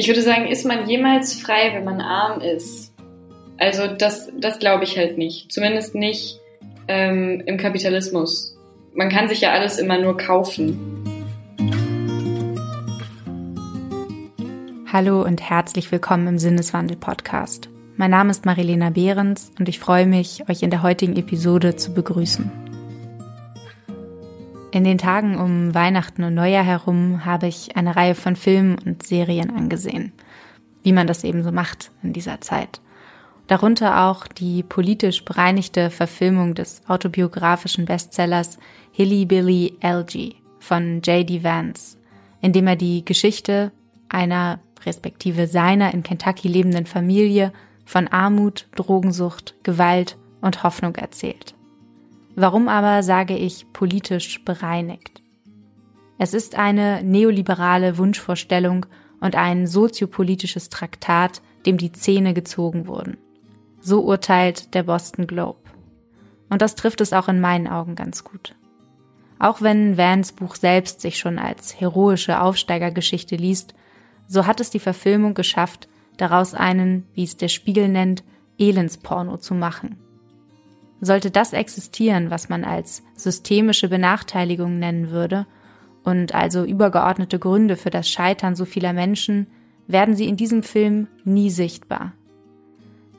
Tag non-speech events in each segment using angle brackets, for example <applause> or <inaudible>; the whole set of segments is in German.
Ich würde sagen, ist man jemals frei, wenn man arm ist? Also das, das glaube ich halt nicht. Zumindest nicht ähm, im Kapitalismus. Man kann sich ja alles immer nur kaufen. Hallo und herzlich willkommen im Sinneswandel-Podcast. Mein Name ist Marilena Behrens und ich freue mich, euch in der heutigen Episode zu begrüßen. In den Tagen um Weihnachten und Neujahr herum habe ich eine Reihe von Filmen und Serien angesehen, wie man das eben so macht in dieser Zeit. Darunter auch die politisch bereinigte Verfilmung des autobiografischen Bestsellers Hilly Billy Algie von J.D. Vance, in dem er die Geschichte einer respektive seiner in Kentucky lebenden Familie von Armut, Drogensucht, Gewalt und Hoffnung erzählt. Warum aber sage ich politisch bereinigt? Es ist eine neoliberale Wunschvorstellung und ein soziopolitisches Traktat, dem die Zähne gezogen wurden. So urteilt der Boston Globe. Und das trifft es auch in meinen Augen ganz gut. Auch wenn Vans Buch selbst sich schon als heroische Aufsteigergeschichte liest, so hat es die Verfilmung geschafft, daraus einen, wie es der Spiegel nennt, Elendsporno zu machen. Sollte das existieren, was man als systemische Benachteiligung nennen würde, und also übergeordnete Gründe für das Scheitern so vieler Menschen, werden sie in diesem Film nie sichtbar.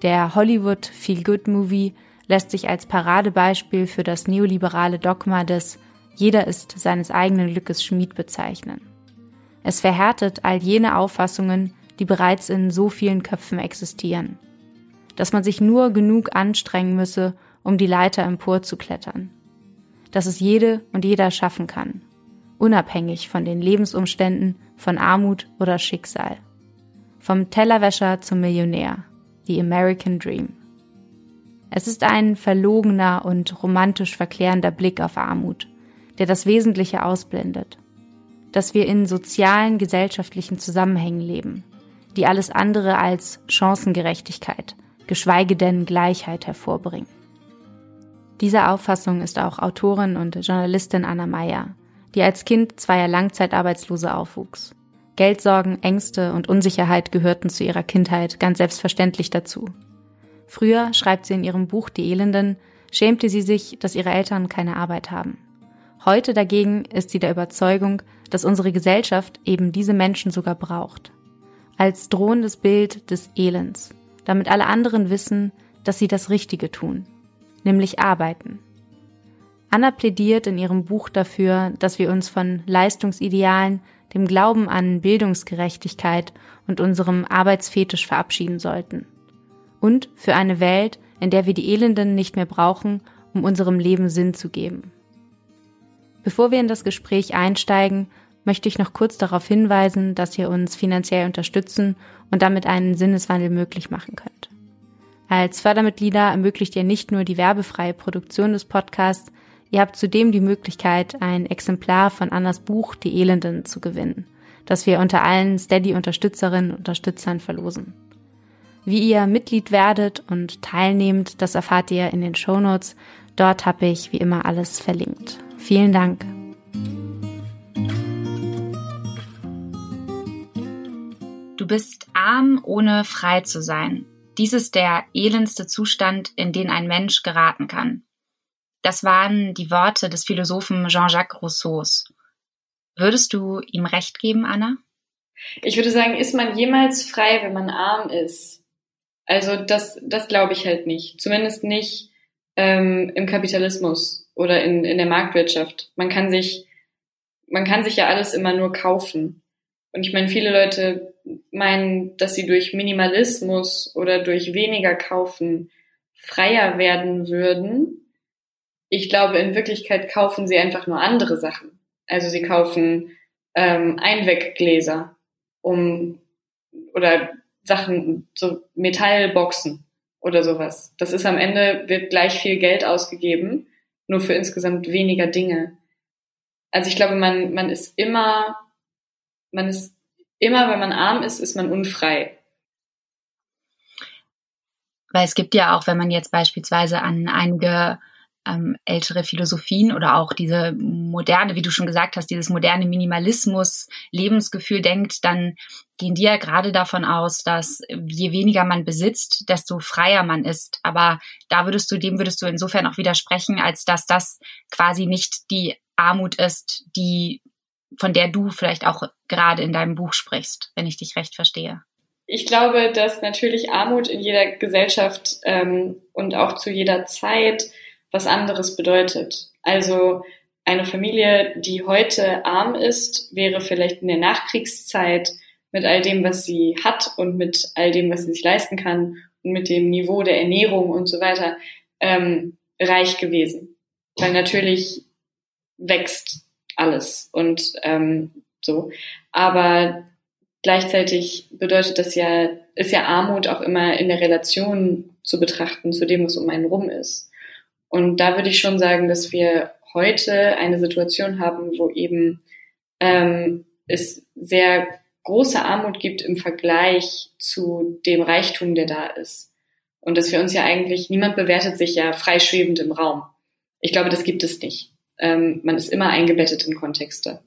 Der Hollywood Feel-Good-Movie lässt sich als Paradebeispiel für das neoliberale Dogma des Jeder ist seines eigenen Glückes Schmied bezeichnen. Es verhärtet all jene Auffassungen, die bereits in so vielen Köpfen existieren. Dass man sich nur genug anstrengen müsse, um die Leiter emporzuklettern. Dass es jede und jeder schaffen kann, unabhängig von den Lebensumständen, von Armut oder Schicksal. Vom Tellerwäscher zum Millionär, the American Dream. Es ist ein verlogener und romantisch verklärender Blick auf Armut, der das Wesentliche ausblendet. Dass wir in sozialen, gesellschaftlichen Zusammenhängen leben, die alles andere als Chancengerechtigkeit, geschweige denn Gleichheit hervorbringen. Dieser Auffassung ist auch Autorin und Journalistin Anna Meyer, die als Kind zweier Langzeitarbeitslose aufwuchs. Geldsorgen, Ängste und Unsicherheit gehörten zu ihrer Kindheit ganz selbstverständlich dazu. Früher, schreibt sie in ihrem Buch Die Elenden, schämte sie sich, dass ihre Eltern keine Arbeit haben. Heute dagegen ist sie der Überzeugung, dass unsere Gesellschaft eben diese Menschen sogar braucht. Als drohendes Bild des Elends, damit alle anderen wissen, dass sie das Richtige tun nämlich arbeiten. Anna plädiert in ihrem Buch dafür, dass wir uns von Leistungsidealen, dem Glauben an Bildungsgerechtigkeit und unserem Arbeitsfetisch verabschieden sollten. Und für eine Welt, in der wir die Elenden nicht mehr brauchen, um unserem Leben Sinn zu geben. Bevor wir in das Gespräch einsteigen, möchte ich noch kurz darauf hinweisen, dass ihr uns finanziell unterstützen und damit einen Sinneswandel möglich machen könnt. Als Fördermitglieder ermöglicht ihr nicht nur die werbefreie Produktion des Podcasts, ihr habt zudem die Möglichkeit, ein Exemplar von Annas Buch Die Elenden zu gewinnen, das wir unter allen Steady-Unterstützerinnen und Unterstützern verlosen. Wie ihr Mitglied werdet und teilnehmt, das erfahrt ihr in den Shownotes. Dort habe ich wie immer alles verlinkt. Vielen Dank. Du bist arm, ohne frei zu sein. Dies ist der elendste Zustand, in den ein Mensch geraten kann. Das waren die Worte des Philosophen Jean-Jacques Rousseaus. Würdest du ihm recht geben, Anna? Ich würde sagen, ist man jemals frei, wenn man arm ist? Also das, das glaube ich halt nicht. Zumindest nicht ähm, im Kapitalismus oder in, in der Marktwirtschaft. Man kann sich, man kann sich ja alles immer nur kaufen. Und ich meine, viele Leute meinen, dass sie durch Minimalismus oder durch weniger kaufen freier werden würden. Ich glaube, in Wirklichkeit kaufen sie einfach nur andere Sachen. Also sie kaufen ähm, Einweggläser, um oder Sachen, so Metallboxen oder sowas. Das ist am Ende, wird gleich viel Geld ausgegeben, nur für insgesamt weniger Dinge. Also ich glaube, man, man ist immer, man ist immer wenn man arm ist, ist man unfrei. Weil es gibt ja auch, wenn man jetzt beispielsweise an einige ähm, ältere Philosophien oder auch diese moderne, wie du schon gesagt hast, dieses moderne Minimalismus, Lebensgefühl denkt, dann gehen die ja gerade davon aus, dass je weniger man besitzt, desto freier man ist. Aber da würdest du, dem würdest du insofern auch widersprechen, als dass das quasi nicht die Armut ist, die, von der du vielleicht auch gerade in deinem Buch sprichst, wenn ich dich recht verstehe. Ich glaube, dass natürlich Armut in jeder Gesellschaft ähm, und auch zu jeder Zeit was anderes bedeutet. Also eine Familie, die heute arm ist, wäre vielleicht in der Nachkriegszeit mit all dem, was sie hat und mit all dem, was sie sich leisten kann und mit dem Niveau der Ernährung und so weiter ähm, reich gewesen. Weil natürlich wächst alles und ähm, so. Aber gleichzeitig bedeutet das ja, ist ja Armut auch immer in der Relation zu betrachten zu dem, was um einen rum ist. Und da würde ich schon sagen, dass wir heute eine Situation haben, wo eben ähm, es sehr große Armut gibt im Vergleich zu dem Reichtum, der da ist. Und dass wir uns ja eigentlich, niemand bewertet sich ja freischwebend im Raum. Ich glaube, das gibt es nicht. Ähm, man ist immer eingebettet in Kontexte.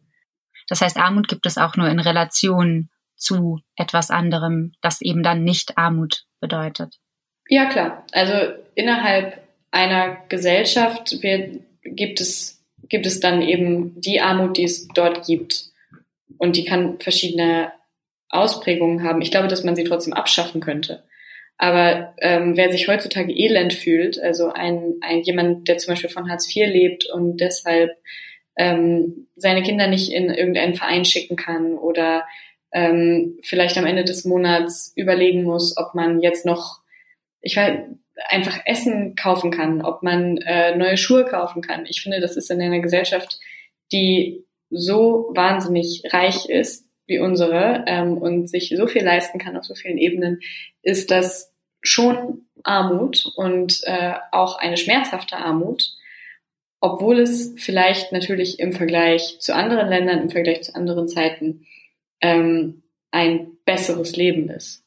Das heißt, Armut gibt es auch nur in Relation zu etwas anderem, das eben dann nicht Armut bedeutet. Ja, klar. Also innerhalb einer Gesellschaft gibt es, gibt es dann eben die Armut, die es dort gibt. Und die kann verschiedene Ausprägungen haben. Ich glaube, dass man sie trotzdem abschaffen könnte. Aber ähm, wer sich heutzutage elend fühlt, also ein, ein jemand, der zum Beispiel von Hartz IV lebt und deshalb ähm, seine Kinder nicht in irgendeinen Verein schicken kann oder ähm, vielleicht am Ende des Monats überlegen muss, ob man jetzt noch, ich weiß, einfach Essen kaufen kann, ob man äh, neue Schuhe kaufen kann. Ich finde, das ist in einer Gesellschaft, die so wahnsinnig reich ist wie unsere ähm, und sich so viel leisten kann auf so vielen Ebenen, ist das schon Armut und äh, auch eine schmerzhafte Armut, obwohl es vielleicht natürlich im Vergleich zu anderen Ländern, im Vergleich zu anderen Zeiten ähm, ein besseres Leben ist.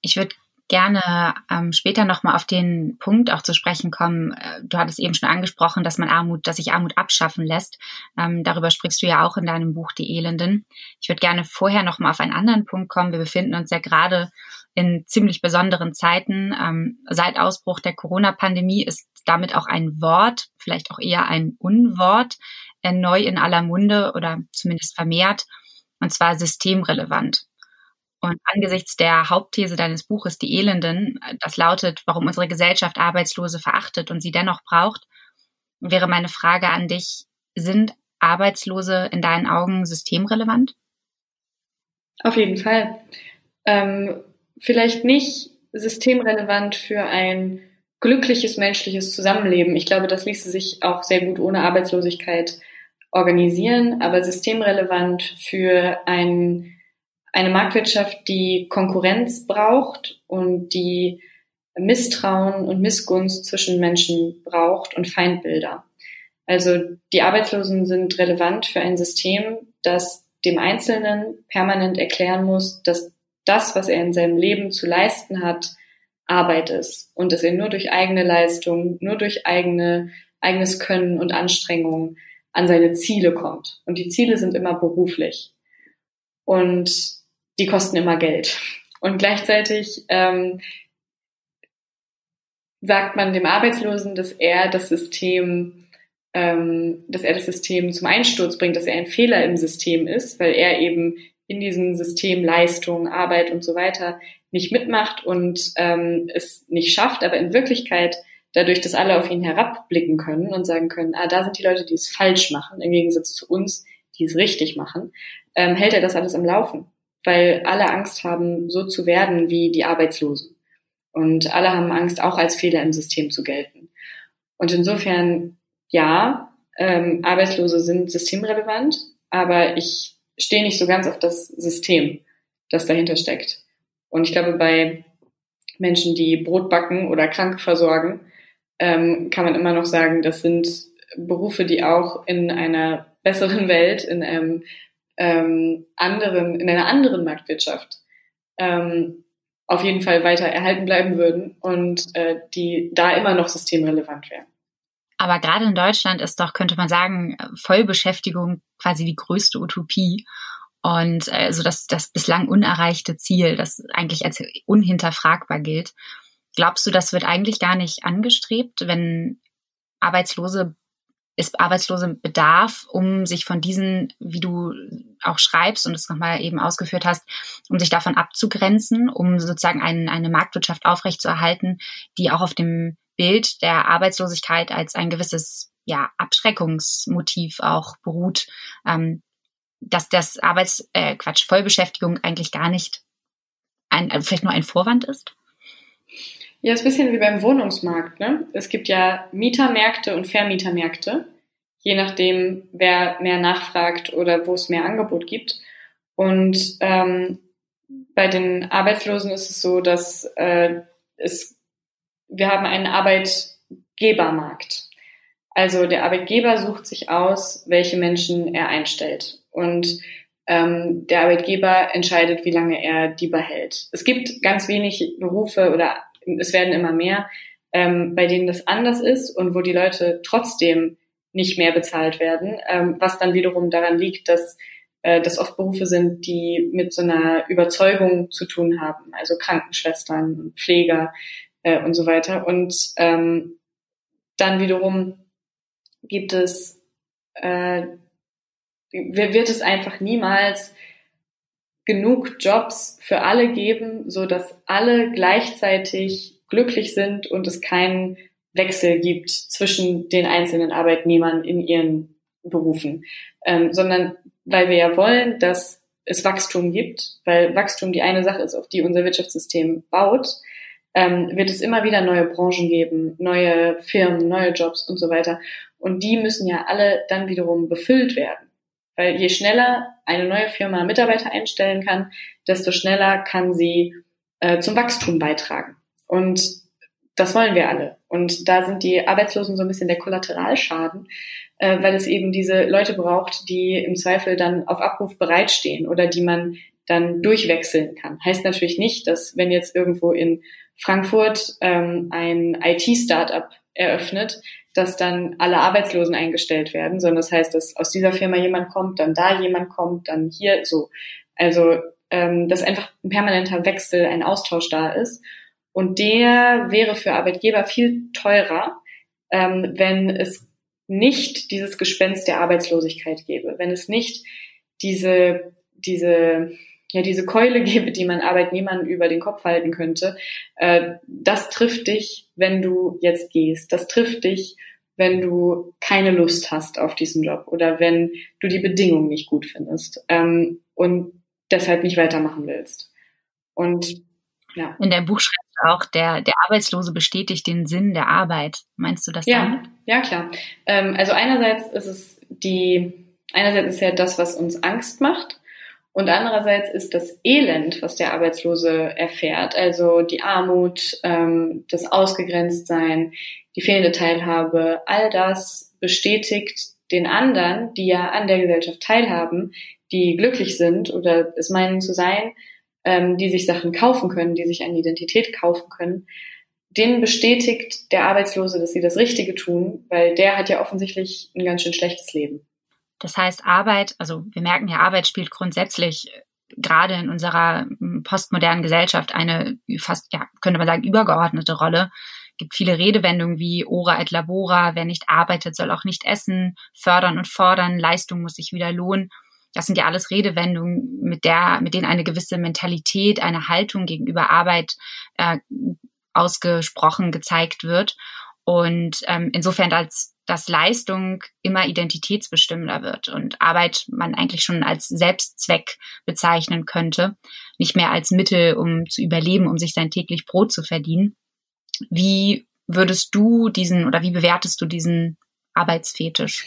Ich würde gerne ähm, später nochmal auf den Punkt auch zu sprechen kommen. Äh, du hattest eben schon angesprochen, dass man Armut, dass sich Armut abschaffen lässt. Ähm, darüber sprichst du ja auch in deinem Buch Die Elenden. Ich würde gerne vorher nochmal auf einen anderen Punkt kommen. Wir befinden uns ja gerade in ziemlich besonderen Zeiten. Ähm, seit Ausbruch der Corona-Pandemie ist damit auch ein Wort, vielleicht auch eher ein Unwort, äh, neu in aller Munde oder zumindest vermehrt, und zwar systemrelevant. Und angesichts der Hauptthese deines Buches, die Elenden, das lautet, warum unsere Gesellschaft Arbeitslose verachtet und sie dennoch braucht, wäre meine Frage an dich, sind Arbeitslose in deinen Augen systemrelevant? Auf jeden Fall. Ähm, vielleicht nicht systemrelevant für ein glückliches menschliches Zusammenleben. Ich glaube, das ließe sich auch sehr gut ohne Arbeitslosigkeit organisieren, aber systemrelevant für ein eine Marktwirtschaft, die Konkurrenz braucht und die Misstrauen und Missgunst zwischen Menschen braucht und Feindbilder. Also die Arbeitslosen sind relevant für ein System, das dem Einzelnen permanent erklären muss, dass das, was er in seinem Leben zu leisten hat, Arbeit ist und dass er nur durch eigene Leistung, nur durch eigene, eigenes Können und Anstrengung an seine Ziele kommt. Und die Ziele sind immer beruflich. Und die kosten immer Geld. Und gleichzeitig ähm, sagt man dem Arbeitslosen, dass er das System, ähm, dass er das System zum Einsturz bringt, dass er ein Fehler im System ist, weil er eben in diesem System Leistung, Arbeit und so weiter nicht mitmacht und ähm, es nicht schafft, aber in Wirklichkeit dadurch, dass alle auf ihn herabblicken können und sagen können, ah, da sind die Leute, die es falsch machen, im Gegensatz zu uns, die es richtig machen, ähm, hält er das alles am Laufen weil alle Angst haben, so zu werden wie die Arbeitslosen. Und alle haben Angst, auch als Fehler im System zu gelten. Und insofern, ja, ähm, Arbeitslose sind systemrelevant, aber ich stehe nicht so ganz auf das System, das dahinter steckt. Und ich glaube, bei Menschen, die Brot backen oder Kranke versorgen, ähm, kann man immer noch sagen, das sind Berufe, die auch in einer besseren <laughs> Welt, in einem ähm, anderen, in einer anderen Marktwirtschaft ähm, auf jeden Fall weiter erhalten bleiben würden und äh, die da immer noch systemrelevant wären. Aber gerade in Deutschland ist doch, könnte man sagen, Vollbeschäftigung quasi die größte Utopie und äh, so das, das bislang unerreichte Ziel, das eigentlich als unhinterfragbar gilt. Glaubst du, das wird eigentlich gar nicht angestrebt, wenn Arbeitslose ist Arbeitslose Bedarf, um sich von diesen, wie du auch schreibst und es nochmal eben ausgeführt hast, um sich davon abzugrenzen, um sozusagen ein, eine Marktwirtschaft aufrechtzuerhalten, die auch auf dem Bild der Arbeitslosigkeit als ein gewisses ja, Abschreckungsmotiv auch beruht, ähm, dass das Arbeits, äh, Quatsch, Vollbeschäftigung eigentlich gar nicht ein, also vielleicht nur ein Vorwand ist? Ja, ist ein bisschen wie beim Wohnungsmarkt. Ne? Es gibt ja Mietermärkte und Vermietermärkte, je nachdem, wer mehr nachfragt oder wo es mehr Angebot gibt. Und ähm, bei den Arbeitslosen ist es so, dass äh, es, wir haben einen Arbeitgebermarkt. Also der Arbeitgeber sucht sich aus, welche Menschen er einstellt. Und ähm, der Arbeitgeber entscheidet, wie lange er die behält. Es gibt ganz wenig Berufe oder es werden immer mehr, ähm, bei denen das anders ist und wo die Leute trotzdem nicht mehr bezahlt werden, ähm, was dann wiederum daran liegt, dass äh, das oft Berufe sind, die mit so einer Überzeugung zu tun haben, also Krankenschwestern, Pfleger äh, und so weiter. Und ähm, dann wiederum gibt es, äh, wird es einfach niemals genug Jobs für alle geben, so dass alle gleichzeitig glücklich sind und es keinen Wechsel gibt zwischen den einzelnen Arbeitnehmern in ihren Berufen, ähm, sondern weil wir ja wollen, dass es Wachstum gibt, weil Wachstum die eine Sache ist, auf die unser Wirtschaftssystem baut, ähm, wird es immer wieder neue Branchen geben, neue Firmen, neue Jobs und so weiter. Und die müssen ja alle dann wiederum befüllt werden. Weil je schneller eine neue Firma Mitarbeiter einstellen kann, desto schneller kann sie äh, zum Wachstum beitragen. Und das wollen wir alle. Und da sind die Arbeitslosen so ein bisschen der Kollateralschaden, äh, weil es eben diese Leute braucht, die im Zweifel dann auf Abruf bereitstehen oder die man dann durchwechseln kann. Heißt natürlich nicht, dass wenn jetzt irgendwo in Frankfurt ähm, ein IT-Startup eröffnet, dass dann alle Arbeitslosen eingestellt werden, sondern das heißt, dass aus dieser Firma jemand kommt, dann da jemand kommt, dann hier so. Also ähm, dass einfach ein permanenter Wechsel, ein Austausch da ist. Und der wäre für Arbeitgeber viel teurer, ähm, wenn es nicht dieses Gespenst der Arbeitslosigkeit gäbe, wenn es nicht diese, diese ja diese Keule <laughs> gebe, die man Arbeitnehmern über den Kopf halten könnte, äh, das trifft dich, wenn du jetzt gehst. Das trifft dich, wenn du keine Lust hast auf diesen Job oder wenn du die Bedingungen nicht gut findest ähm, und deshalb nicht weitermachen willst. Und ja. In deinem Buch schreibst du auch, der, der Arbeitslose bestätigt den Sinn der Arbeit. Meinst du das ja, damit? Ja, klar. Ähm, also einerseits ist es die, einerseits ist ja das, was uns Angst macht. Und andererseits ist das Elend, was der Arbeitslose erfährt, also die Armut, ähm, das Ausgegrenztsein, die fehlende Teilhabe, all das bestätigt den anderen, die ja an der Gesellschaft teilhaben, die glücklich sind oder es meinen zu sein, ähm, die sich Sachen kaufen können, die sich eine Identität kaufen können, denen bestätigt der Arbeitslose, dass sie das Richtige tun, weil der hat ja offensichtlich ein ganz schön schlechtes Leben. Das heißt, Arbeit, also wir merken ja, Arbeit spielt grundsätzlich äh, gerade in unserer hm, postmodernen Gesellschaft eine fast, ja, könnte man sagen, übergeordnete Rolle. Es gibt viele Redewendungen wie ora et labora, wer nicht arbeitet, soll auch nicht essen, fördern und fordern, Leistung muss sich wieder lohnen. Das sind ja alles Redewendungen, mit der, mit denen eine gewisse Mentalität, eine Haltung gegenüber Arbeit äh, ausgesprochen gezeigt wird. Und ähm, insofern als dass Leistung immer identitätsbestimmender wird und Arbeit man eigentlich schon als Selbstzweck bezeichnen könnte, nicht mehr als Mittel, um zu überleben, um sich sein täglich Brot zu verdienen. Wie würdest du diesen oder wie bewertest du diesen Arbeitsfetisch?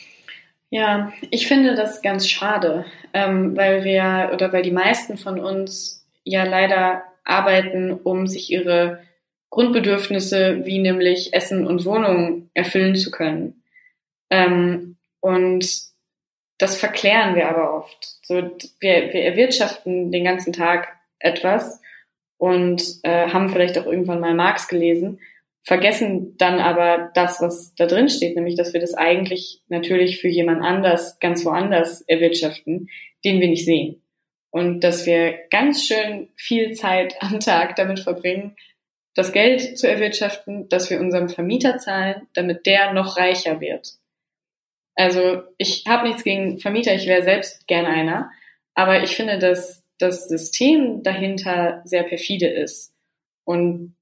Ja, ich finde das ganz schade, ähm, weil wir oder weil die meisten von uns ja leider arbeiten, um sich ihre Grundbedürfnisse wie nämlich Essen und Wohnung erfüllen zu können. Ähm, und das verklären wir aber oft. So, wir, wir erwirtschaften den ganzen Tag etwas und äh, haben vielleicht auch irgendwann mal Marx gelesen vergessen dann aber das, was da drin steht, nämlich, dass wir das eigentlich natürlich für jemand anders, ganz woanders erwirtschaften, den wir nicht sehen. Und dass wir ganz schön viel Zeit am Tag damit verbringen, das Geld zu erwirtschaften, dass wir unserem Vermieter zahlen, damit der noch reicher wird. Also ich habe nichts gegen Vermieter, ich wäre selbst gerne einer, aber ich finde, dass das System dahinter sehr perfide ist und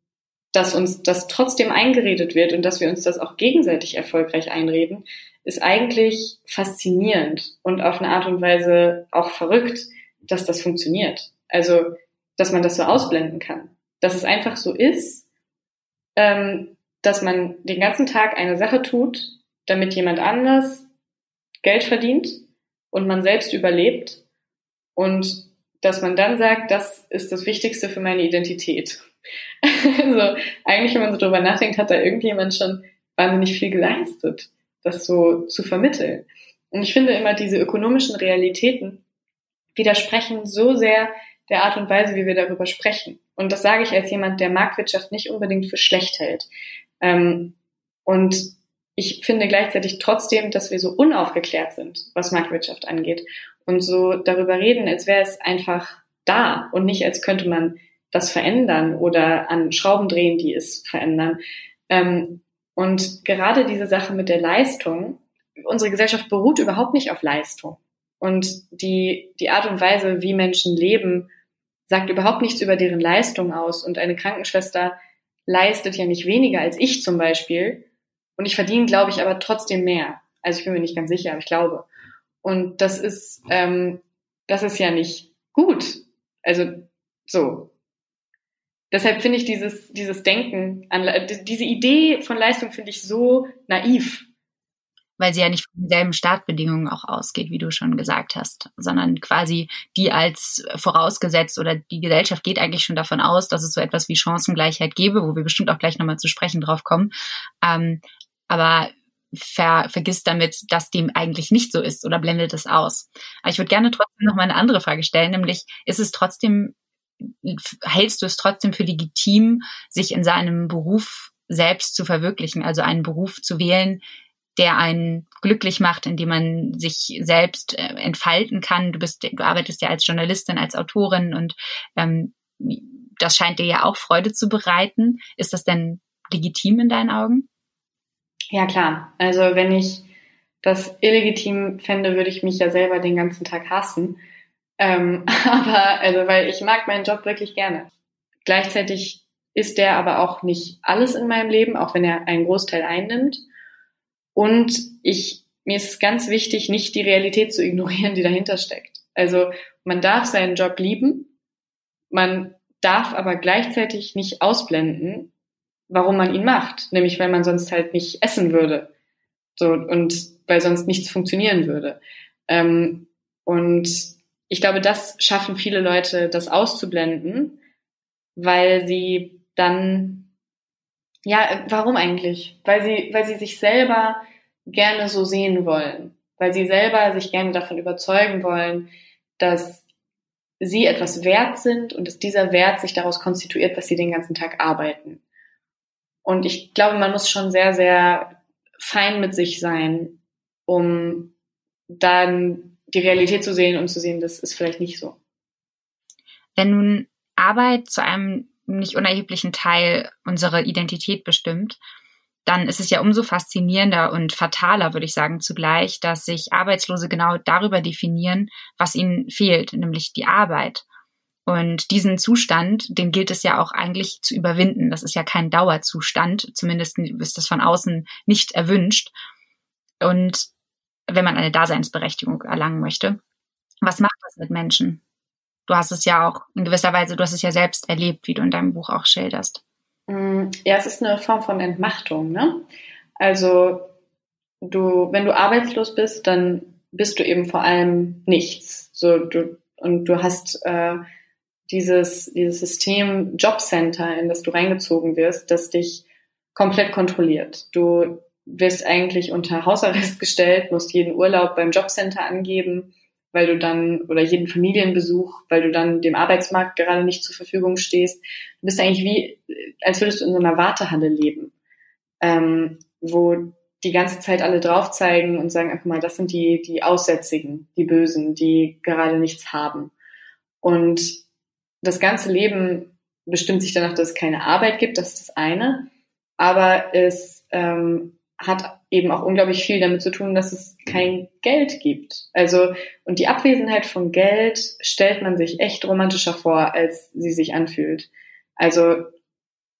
dass uns das trotzdem eingeredet wird und dass wir uns das auch gegenseitig erfolgreich einreden, ist eigentlich faszinierend und auf eine Art und Weise auch verrückt, dass das funktioniert. Also, dass man das so ausblenden kann. Dass es einfach so ist, ähm, dass man den ganzen Tag eine Sache tut, damit jemand anders Geld verdient und man selbst überlebt und dass man dann sagt, das ist das Wichtigste für meine Identität. <laughs> also eigentlich, wenn man so drüber nachdenkt, hat da irgendjemand schon wahnsinnig viel geleistet, das so zu vermitteln. Und ich finde immer, diese ökonomischen Realitäten widersprechen so sehr der Art und Weise, wie wir darüber sprechen. Und das sage ich als jemand, der Marktwirtschaft nicht unbedingt für schlecht hält. Ähm, und ich finde gleichzeitig trotzdem, dass wir so unaufgeklärt sind, was Marktwirtschaft angeht. Und so darüber reden, als wäre es einfach da und nicht, als könnte man das verändern oder an Schrauben drehen, die es verändern. Ähm, und gerade diese Sache mit der Leistung, unsere Gesellschaft beruht überhaupt nicht auf Leistung. Und die, die Art und Weise, wie Menschen leben, sagt überhaupt nichts über deren Leistung aus. Und eine Krankenschwester leistet ja nicht weniger als ich zum Beispiel. Und ich verdiene, glaube ich, aber trotzdem mehr. Also ich bin mir nicht ganz sicher, aber ich glaube. Und das ist, ähm, das ist ja nicht gut. Also so. Deshalb finde ich dieses, dieses Denken an, diese Idee von Leistung finde ich so naiv. Weil sie ja nicht von denselben Startbedingungen auch ausgeht, wie du schon gesagt hast, sondern quasi die als vorausgesetzt oder die Gesellschaft geht eigentlich schon davon aus, dass es so etwas wie Chancengleichheit gäbe, wo wir bestimmt auch gleich nochmal zu sprechen drauf kommen. Ähm, aber ver, vergisst damit, dass dem eigentlich nicht so ist oder blendet es aus. Aber ich würde gerne trotzdem noch mal eine andere Frage stellen, nämlich ist es trotzdem hältst du es trotzdem für legitim, sich in seinem Beruf selbst zu verwirklichen, also einen Beruf zu wählen, der einen glücklich macht, indem man sich selbst äh, entfalten kann. Du bist, du arbeitest ja als Journalistin, als Autorin und ähm, das scheint dir ja auch Freude zu bereiten. Ist das denn legitim in deinen Augen? Ja, klar. Also wenn ich das illegitim fände, würde ich mich ja selber den ganzen Tag hassen. Ähm, <laughs> aber, also, weil ich mag meinen Job wirklich gerne. Gleichzeitig ist der aber auch nicht alles in meinem Leben, auch wenn er einen Großteil einnimmt. Und ich, mir ist es ganz wichtig, nicht die Realität zu ignorieren, die dahinter steckt. Also, man darf seinen Job lieben. Man darf aber gleichzeitig nicht ausblenden, warum man ihn macht. Nämlich, weil man sonst halt nicht essen würde. So, und weil sonst nichts funktionieren würde. Ähm, und ich glaube, das schaffen viele Leute, das auszublenden, weil sie dann, ja, warum eigentlich? Weil sie, weil sie sich selber gerne so sehen wollen, weil sie selber sich gerne davon überzeugen wollen, dass sie etwas wert sind und dass dieser Wert sich daraus konstituiert, was sie den ganzen Tag arbeiten. Und ich glaube, man muss schon sehr, sehr fein mit sich sein, um dann die Realität zu sehen und zu sehen, das ist vielleicht nicht so. Wenn nun Arbeit zu einem nicht unerheblichen Teil unserer Identität bestimmt, dann ist es ja umso faszinierender und fataler, würde ich sagen, zugleich, dass sich Arbeitslose genau darüber definieren, was ihnen fehlt, nämlich die Arbeit. Und diesen Zustand, den gilt es ja auch eigentlich zu überwinden. Das ist ja kein Dauerzustand, zumindest ist das von außen nicht erwünscht. Und wenn man eine Daseinsberechtigung erlangen möchte. Was macht das mit Menschen? Du hast es ja auch in gewisser Weise, du hast es ja selbst erlebt, wie du in deinem Buch auch schilderst. Mm, ja, es ist eine Form von Entmachtung, ne? Also du, wenn du arbeitslos bist, dann bist du eben vor allem nichts. So du und du hast äh, dieses dieses System Jobcenter, in das du reingezogen wirst, das dich komplett kontrolliert. Du wirst eigentlich unter Hausarrest <laughs> gestellt, musst jeden Urlaub beim Jobcenter angeben, weil du dann, oder jeden Familienbesuch, weil du dann dem Arbeitsmarkt gerade nicht zur Verfügung stehst. Du bist eigentlich wie, als würdest du in so einer Wartehalle leben, ähm, wo die ganze Zeit alle drauf zeigen und sagen, ach mal, das sind die, die Aussätzigen, die Bösen, die gerade nichts haben. Und das ganze Leben bestimmt sich danach, dass es keine Arbeit gibt, das ist das eine. Aber es ähm, hat eben auch unglaublich viel damit zu tun, dass es kein Geld gibt. Also, und die Abwesenheit von Geld stellt man sich echt romantischer vor, als sie sich anfühlt. Also,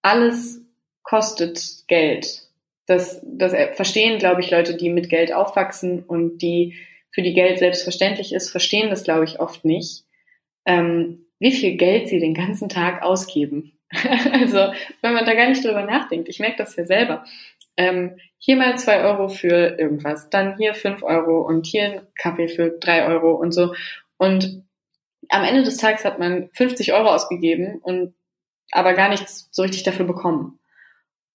alles kostet Geld. Das, das verstehen, glaube ich, Leute, die mit Geld aufwachsen und die für die Geld selbstverständlich ist, verstehen das, glaube ich, oft nicht. Ähm, wie viel Geld sie den ganzen Tag ausgeben. <laughs> also, wenn man da gar nicht drüber nachdenkt, ich merke das ja selber. Ähm, hier mal zwei Euro für irgendwas, dann hier fünf Euro und hier ein Kaffee für drei Euro und so. Und am Ende des Tages hat man 50 Euro ausgegeben und aber gar nichts so richtig dafür bekommen.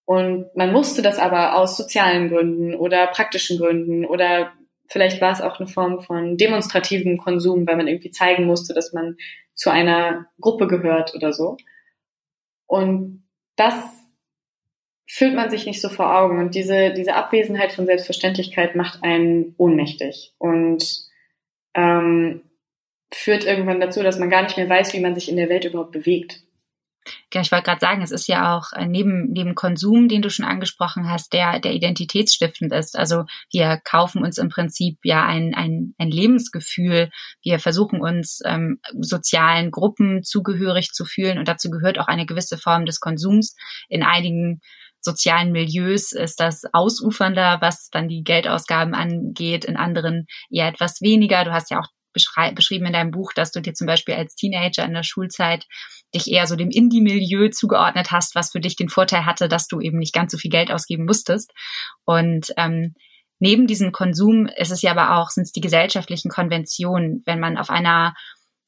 Und man musste das aber aus sozialen Gründen oder praktischen Gründen oder vielleicht war es auch eine Form von demonstrativem Konsum, weil man irgendwie zeigen musste, dass man zu einer Gruppe gehört oder so. Und das fühlt man sich nicht so vor Augen. Und diese, diese Abwesenheit von Selbstverständlichkeit macht einen ohnmächtig und ähm, führt irgendwann dazu, dass man gar nicht mehr weiß, wie man sich in der Welt überhaupt bewegt. Ja, ich wollte gerade sagen, es ist ja auch äh, neben, neben Konsum, den du schon angesprochen hast, der, der identitätsstiftend ist. Also wir kaufen uns im Prinzip ja ein, ein, ein Lebensgefühl. Wir versuchen uns ähm, sozialen Gruppen zugehörig zu fühlen und dazu gehört auch eine gewisse Form des Konsums. In einigen sozialen Milieus ist das ausufernder, was dann die Geldausgaben angeht, in anderen eher etwas weniger. Du hast ja auch beschrieben in deinem Buch, dass du dir zum Beispiel als Teenager in der Schulzeit dich eher so dem Indie-Milieu zugeordnet hast, was für dich den Vorteil hatte, dass du eben nicht ganz so viel Geld ausgeben musstest. Und ähm, neben diesem Konsum ist es ja aber auch, sind es die gesellschaftlichen Konventionen, wenn man auf einer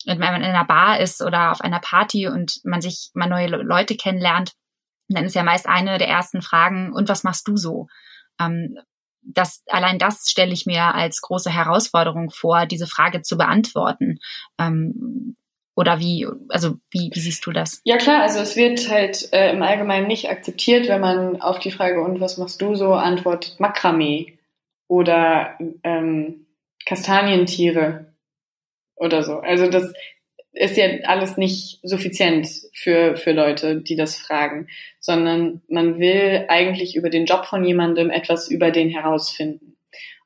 wenn man in einer Bar ist oder auf einer Party und man sich mal neue Leute kennenlernt, dann ist ja meist eine der ersten Fragen, und was machst du so? Ähm, das, allein das stelle ich mir als große Herausforderung vor, diese Frage zu beantworten. Ähm, oder wie, also wie, wie siehst du das? Ja klar, also es wird halt äh, im Allgemeinen nicht akzeptiert, wenn man auf die Frage, und was machst du so, antwortet Makramee oder ähm, Kastanientiere oder so. Also das ist ja alles nicht suffizient für, für Leute, die das fragen, sondern man will eigentlich über den Job von jemandem etwas über den herausfinden.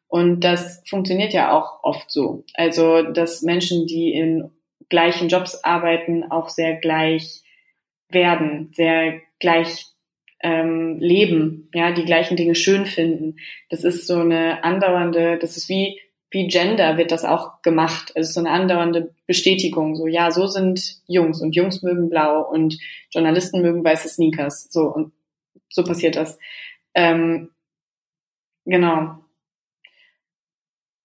Und das funktioniert ja auch oft so. Also, dass Menschen, die in gleichen Jobs arbeiten, auch sehr gleich werden, sehr gleich ähm, leben, ja, die gleichen Dinge schön finden. Das ist so eine andauernde, das ist wie wie Gender wird das auch gemacht. Ist so eine andauernde Bestätigung. So, ja, so sind Jungs und Jungs mögen blau und Journalisten mögen weiße Sneakers. So und so passiert das. Ähm, genau.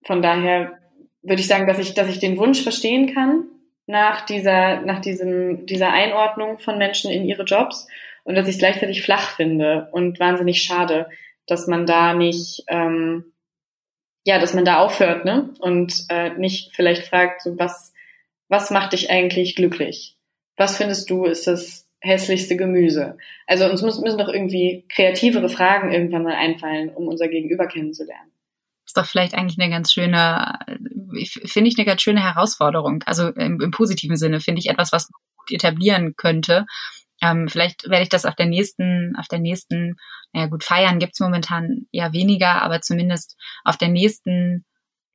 Von daher würde ich sagen, dass ich, dass ich den Wunsch verstehen kann, nach dieser, nach diesem, dieser Einordnung von Menschen in ihre Jobs und dass ich es gleichzeitig flach finde und wahnsinnig schade, dass man da nicht, ähm, ja, dass man da aufhört, ne? Und äh, nicht vielleicht fragt, so was, was macht dich eigentlich glücklich? Was findest du ist das hässlichste Gemüse? Also uns müssen, müssen doch irgendwie kreativere Fragen irgendwann mal einfallen, um unser Gegenüber kennenzulernen ist doch vielleicht eigentlich eine ganz schöne, finde ich eine ganz schöne Herausforderung. Also im, im positiven Sinne finde ich etwas, was man gut etablieren könnte. Ähm, vielleicht werde ich das auf der nächsten, auf der nächsten, naja gut, feiern gibt's momentan eher weniger, aber zumindest auf der nächsten,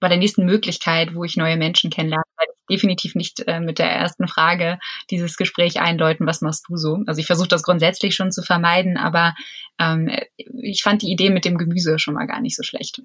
bei der nächsten Möglichkeit, wo ich neue Menschen kennenlerne, werde ich definitiv nicht äh, mit der ersten Frage dieses Gespräch eindeuten, was machst du so? Also ich versuche das grundsätzlich schon zu vermeiden, aber ähm, ich fand die Idee mit dem Gemüse schon mal gar nicht so schlecht.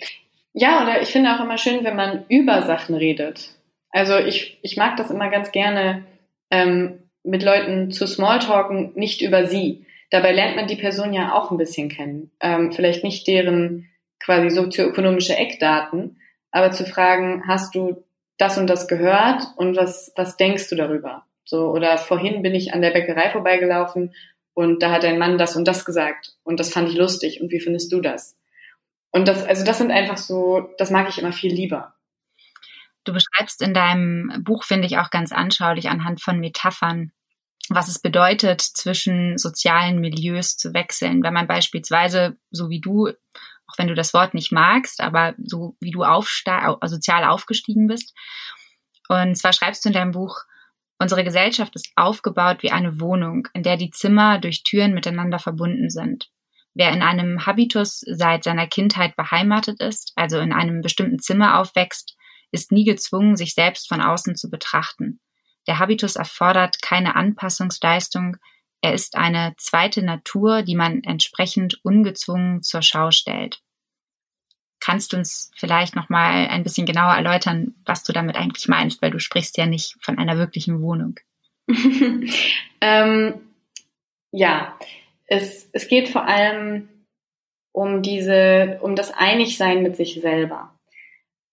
Ja, oder ich finde auch immer schön, wenn man über Sachen redet. Also ich, ich mag das immer ganz gerne, ähm, mit Leuten zu Smalltalken, nicht über sie. Dabei lernt man die Person ja auch ein bisschen kennen. Ähm, vielleicht nicht deren quasi sozioökonomische Eckdaten, aber zu fragen, hast du das und das gehört und was, was denkst du darüber? So, oder vorhin bin ich an der Bäckerei vorbeigelaufen und da hat ein Mann das und das gesagt und das fand ich lustig und wie findest du das? Und das, also das sind einfach so, das mag ich immer viel lieber. Du beschreibst in deinem Buch, finde ich, auch ganz anschaulich anhand von Metaphern, was es bedeutet, zwischen sozialen Milieus zu wechseln. Wenn man beispielsweise, so wie du, auch wenn du das Wort nicht magst, aber so wie du sozial aufgestiegen bist. Und zwar schreibst du in deinem Buch, unsere Gesellschaft ist aufgebaut wie eine Wohnung, in der die Zimmer durch Türen miteinander verbunden sind. Wer in einem Habitus seit seiner Kindheit beheimatet ist, also in einem bestimmten Zimmer aufwächst, ist nie gezwungen, sich selbst von außen zu betrachten. Der Habitus erfordert keine Anpassungsleistung, er ist eine zweite Natur, die man entsprechend ungezwungen zur Schau stellt. Kannst du uns vielleicht noch mal ein bisschen genauer erläutern, was du damit eigentlich meinst, weil du sprichst ja nicht von einer wirklichen Wohnung. <laughs> ähm, ja, es, es geht vor allem um diese, um das Einigsein mit sich selber.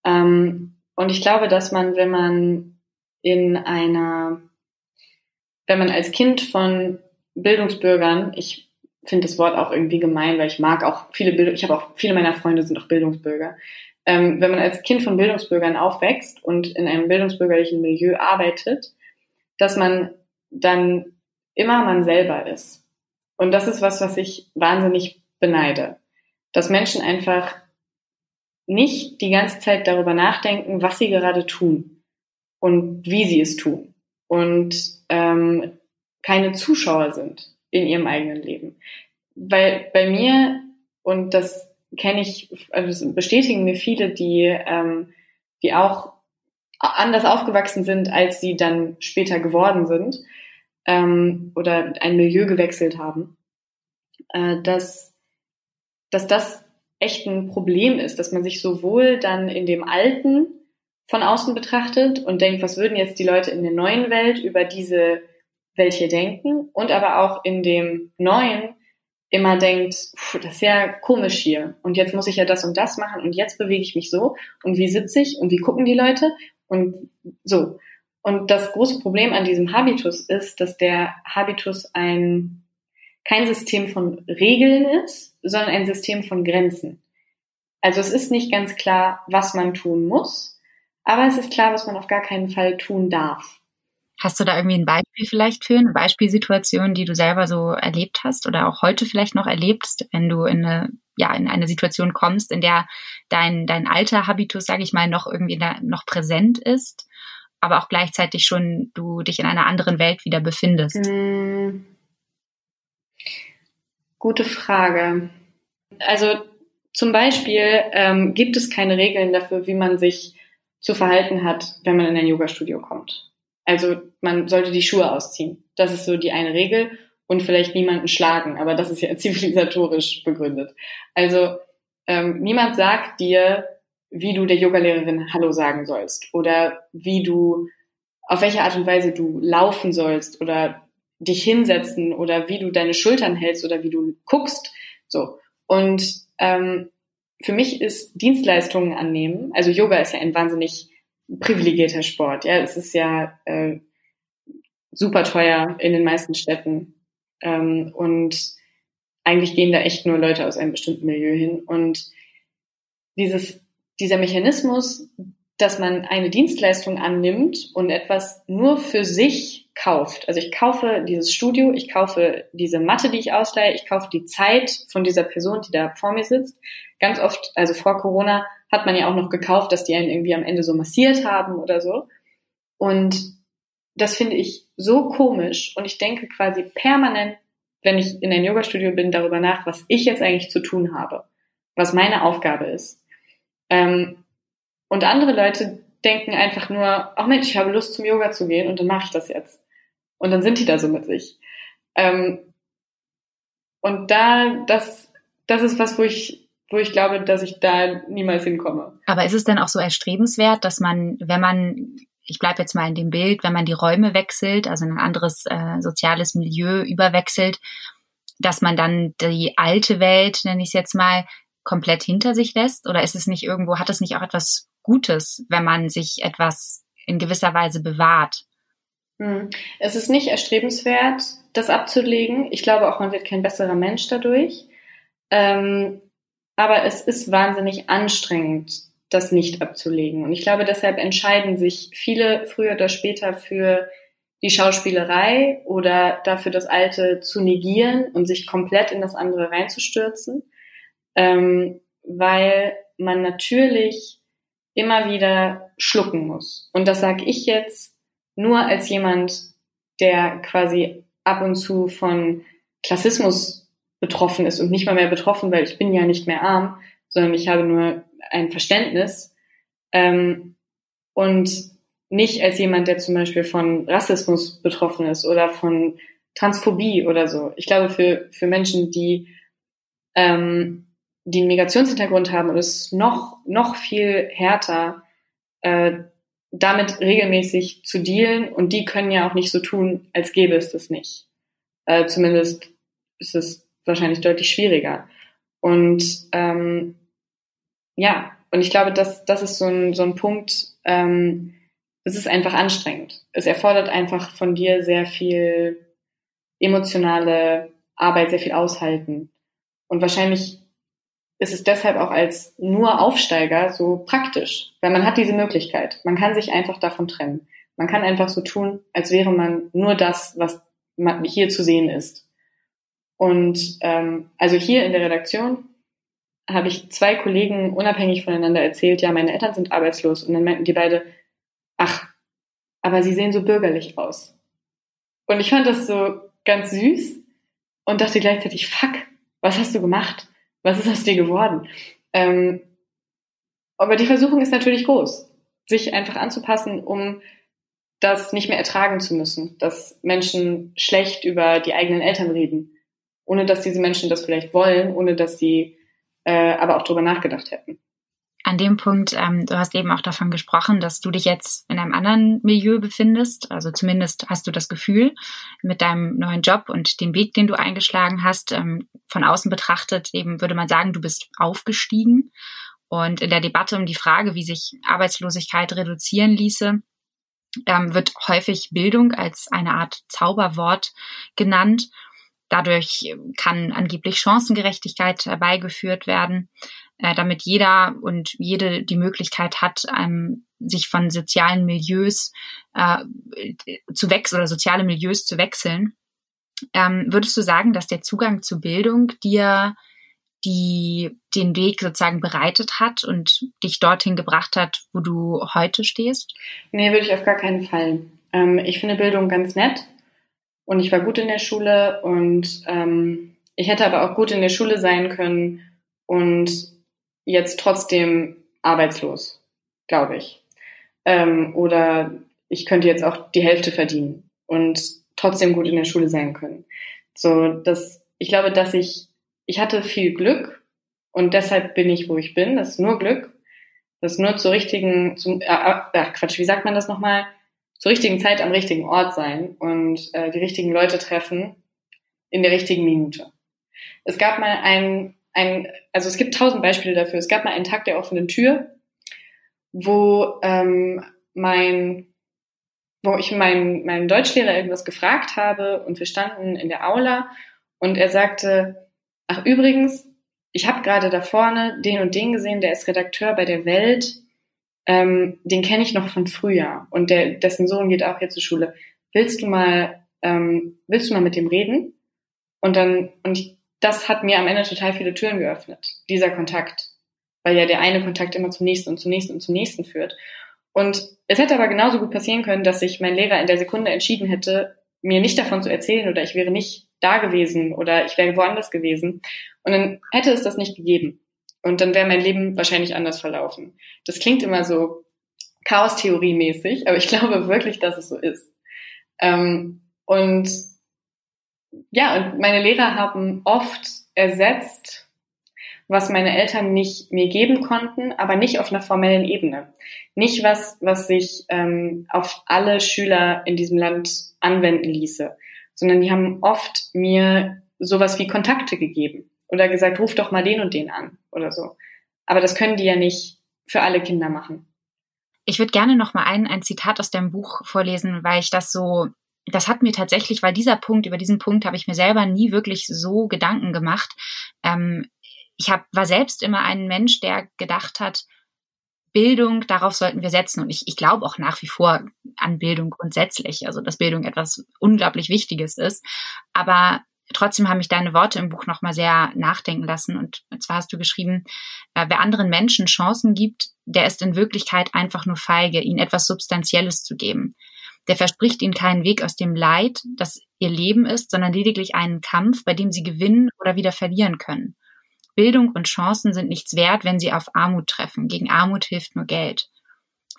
Ähm, und ich glaube, dass man, wenn man in einer, wenn man als Kind von Bildungsbürgern, ich finde das Wort auch irgendwie gemein, weil ich mag auch viele Bildung, ich habe auch viele meiner Freunde sind auch Bildungsbürger. Ähm, wenn man als Kind von Bildungsbürgern aufwächst und in einem bildungsbürgerlichen Milieu arbeitet, dass man dann immer man selber ist. Und das ist was, was ich wahnsinnig beneide. Dass Menschen einfach nicht die ganze Zeit darüber nachdenken, was sie gerade tun und wie sie es tun und ähm, keine Zuschauer sind in ihrem eigenen Leben. Weil bei mir, und das kenne ich, also das bestätigen mir viele, die, ähm, die auch anders aufgewachsen sind, als sie dann später geworden sind ähm, oder ein Milieu gewechselt haben, äh, dass, dass das echt ein Problem ist, dass man sich sowohl dann in dem Alten von außen betrachtet und denkt, was würden jetzt die Leute in der neuen Welt über diese welche denken und aber auch in dem Neuen immer denkt, pff, das ist ja komisch hier und jetzt muss ich ja das und das machen und jetzt bewege ich mich so und wie sitze ich und wie gucken die Leute und so. Und das große Problem an diesem Habitus ist, dass der Habitus ein kein System von Regeln ist, sondern ein System von Grenzen. Also es ist nicht ganz klar, was man tun muss, aber es ist klar, was man auf gar keinen Fall tun darf. Hast du da irgendwie ein Beispiel vielleicht für, eine Beispielsituation, die du selber so erlebt hast oder auch heute vielleicht noch erlebst, wenn du in eine, ja, in eine Situation kommst, in der dein, dein alter Habitus, sage ich mal, noch irgendwie da, noch präsent ist, aber auch gleichzeitig schon du dich in einer anderen Welt wieder befindest? Hm. Gute Frage. Also zum Beispiel ähm, gibt es keine Regeln dafür, wie man sich zu verhalten hat, wenn man in ein Yoga-Studio kommt. Also man sollte die Schuhe ausziehen. Das ist so die eine Regel und vielleicht niemanden schlagen, aber das ist ja <laughs> zivilisatorisch begründet. Also ähm, niemand sagt dir, wie du der Yogalehrerin Hallo sagen sollst oder wie du, auf welche Art und Weise du laufen sollst oder dich hinsetzen oder wie du deine Schultern hältst oder wie du guckst. So. Und ähm, für mich ist Dienstleistungen annehmen, also Yoga ist ja ein wahnsinnig privilegierter Sport. Ja, es ist ja äh, super teuer in den meisten Städten. Ähm, und eigentlich gehen da echt nur Leute aus einem bestimmten Milieu hin. Und dieses, dieser Mechanismus, dass man eine Dienstleistung annimmt und etwas nur für sich kauft. Also ich kaufe dieses Studio, ich kaufe diese Matte, die ich ausleihe, ich kaufe die Zeit von dieser Person, die da vor mir sitzt. Ganz oft, also vor Corona, hat man ja auch noch gekauft, dass die einen irgendwie am Ende so massiert haben oder so. Und das finde ich so komisch und ich denke quasi permanent, wenn ich in ein Yoga-Studio bin, darüber nach, was ich jetzt eigentlich zu tun habe, was meine Aufgabe ist. Ähm, und andere Leute denken einfach nur, ach Mensch, ich habe Lust zum Yoga zu gehen und dann mache ich das jetzt. Und dann sind die da so mit sich. Ähm, und da, das, das ist was, wo ich wo ich glaube, dass ich da niemals hinkomme. Aber ist es denn auch so erstrebenswert, dass man, wenn man, ich bleibe jetzt mal in dem Bild, wenn man die Räume wechselt, also in ein anderes äh, soziales Milieu überwechselt, dass man dann die alte Welt, nenne ich es jetzt mal, komplett hinter sich lässt? Oder ist es nicht irgendwo, hat es nicht auch etwas Gutes, wenn man sich etwas in gewisser Weise bewahrt? Hm. Es ist nicht erstrebenswert, das abzulegen. Ich glaube auch, man wird kein besserer Mensch dadurch. Ähm, aber es ist wahnsinnig anstrengend, das nicht abzulegen. Und ich glaube, deshalb entscheiden sich viele früher oder später für die Schauspielerei oder dafür das Alte zu negieren und sich komplett in das andere reinzustürzen, ähm, weil man natürlich immer wieder schlucken muss. Und das sage ich jetzt nur als jemand, der quasi ab und zu von Klassismus betroffen ist und nicht mal mehr betroffen, weil ich bin ja nicht mehr arm, sondern ich habe nur ein Verständnis. Ähm, und nicht als jemand, der zum Beispiel von Rassismus betroffen ist oder von Transphobie oder so. Ich glaube, für, für Menschen, die, ähm, die einen Migrationshintergrund haben, ist es noch, noch viel härter, äh, damit regelmäßig zu dealen. Und die können ja auch nicht so tun, als gäbe es das nicht. Äh, zumindest ist es wahrscheinlich deutlich schwieriger. Und ähm, ja, und ich glaube, das, das ist so ein, so ein Punkt, ähm, es ist einfach anstrengend. Es erfordert einfach von dir sehr viel emotionale Arbeit, sehr viel Aushalten. Und wahrscheinlich ist es deshalb auch als nur Aufsteiger so praktisch, weil man hat diese Möglichkeit. Man kann sich einfach davon trennen. Man kann einfach so tun, als wäre man nur das, was hier zu sehen ist. Und ähm, also hier in der Redaktion habe ich zwei Kollegen unabhängig voneinander erzählt, ja, meine Eltern sind arbeitslos. Und dann meinten die beide, ach, aber sie sehen so bürgerlich aus. Und ich fand das so ganz süß und dachte gleichzeitig, fuck, was hast du gemacht? Was ist aus dir geworden? Ähm, aber die Versuchung ist natürlich groß, sich einfach anzupassen, um das nicht mehr ertragen zu müssen, dass Menschen schlecht über die eigenen Eltern reden, ohne dass diese Menschen das vielleicht wollen, ohne dass sie äh, aber auch drüber nachgedacht hätten an dem Punkt, ähm, du hast eben auch davon gesprochen, dass du dich jetzt in einem anderen Milieu befindest. Also zumindest hast du das Gefühl mit deinem neuen Job und dem Weg, den du eingeschlagen hast. Ähm, von außen betrachtet eben würde man sagen, du bist aufgestiegen. Und in der Debatte um die Frage, wie sich Arbeitslosigkeit reduzieren ließe, ähm, wird häufig Bildung als eine Art Zauberwort genannt. Dadurch kann angeblich Chancengerechtigkeit herbeigeführt werden äh, damit jeder und jede die Möglichkeit hat, ähm, sich von sozialen Milieus äh, zu wechseln oder soziale Milieus zu wechseln. Ähm, würdest du sagen, dass der Zugang zu Bildung dir die den Weg sozusagen bereitet hat und dich dorthin gebracht hat, wo du heute stehst? Nee, würde ich auf gar keinen Fall. Ähm, ich finde Bildung ganz nett und ich war gut in der Schule und ähm, ich hätte aber auch gut in der Schule sein können und jetzt trotzdem arbeitslos, glaube ich. Ähm, oder ich könnte jetzt auch die Hälfte verdienen und trotzdem gut in der Schule sein können. So, das, ich glaube, dass ich, ich hatte viel Glück und deshalb bin ich, wo ich bin. Das ist nur Glück. Das ist nur zur richtigen, zum, äh, äh, Quatsch, wie sagt man das nochmal? Zur richtigen Zeit am richtigen Ort sein und äh, die richtigen Leute treffen in der richtigen Minute. Es gab mal einen ein, also es gibt tausend Beispiele dafür. Es gab mal einen Tag der offenen Tür, wo ähm, mein, wo ich meinen meinen Deutschlehrer irgendwas gefragt habe und wir standen in der Aula und er sagte, ach übrigens, ich habe gerade da vorne den und den gesehen, der ist Redakteur bei der Welt, ähm, den kenne ich noch von früher und der, dessen Sohn geht auch jetzt zur Schule. Willst du mal, ähm, willst du mal mit dem reden? Und dann, und ich das hat mir am Ende total viele Türen geöffnet, dieser Kontakt. Weil ja der eine Kontakt immer zum nächsten und zum nächsten und zum nächsten führt. Und es hätte aber genauso gut passieren können, dass sich mein Lehrer in der Sekunde entschieden hätte, mir nicht davon zu erzählen oder ich wäre nicht da gewesen oder ich wäre woanders gewesen. Und dann hätte es das nicht gegeben. Und dann wäre mein Leben wahrscheinlich anders verlaufen. Das klingt immer so Chaos-Theorie-mäßig, aber ich <laughs> glaube wirklich, dass es so ist. Ähm, und ja, und meine Lehrer haben oft ersetzt, was meine Eltern nicht mir geben konnten, aber nicht auf einer formellen Ebene. Nicht was, was sich ähm, auf alle Schüler in diesem Land anwenden ließe, sondern die haben oft mir sowas wie Kontakte gegeben oder gesagt, ruf doch mal den und den an oder so. Aber das können die ja nicht für alle Kinder machen. Ich würde gerne noch mal ein, ein Zitat aus deinem Buch vorlesen, weil ich das so das hat mir tatsächlich, weil dieser Punkt, über diesen Punkt habe ich mir selber nie wirklich so Gedanken gemacht. Ähm, ich hab, war selbst immer ein Mensch, der gedacht hat, Bildung, darauf sollten wir setzen. Und ich, ich glaube auch nach wie vor an Bildung grundsätzlich, also dass Bildung etwas unglaublich Wichtiges ist. Aber trotzdem haben mich deine Worte im Buch nochmal sehr nachdenken lassen. Und zwar hast du geschrieben, äh, wer anderen Menschen Chancen gibt, der ist in Wirklichkeit einfach nur feige, ihnen etwas Substanzielles zu geben. Der verspricht ihnen keinen Weg aus dem Leid, das ihr Leben ist, sondern lediglich einen Kampf, bei dem sie gewinnen oder wieder verlieren können. Bildung und Chancen sind nichts wert, wenn sie auf Armut treffen. Gegen Armut hilft nur Geld.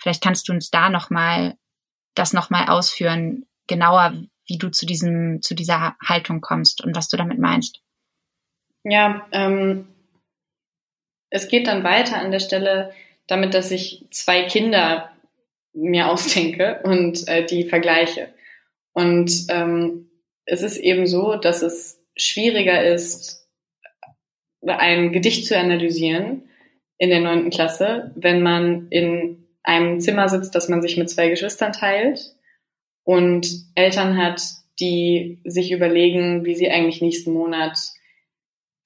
Vielleicht kannst du uns da nochmal das nochmal ausführen, genauer, wie du zu diesem, zu dieser Haltung kommst und was du damit meinst. Ja, ähm, es geht dann weiter an der Stelle damit, dass ich zwei Kinder mir <laughs> ausdenke und äh, die vergleiche. Und ähm, es ist eben so, dass es schwieriger ist, ein Gedicht zu analysieren in der neunten Klasse, wenn man in einem Zimmer sitzt, das man sich mit zwei Geschwistern teilt und Eltern hat, die sich überlegen, wie sie eigentlich nächsten Monat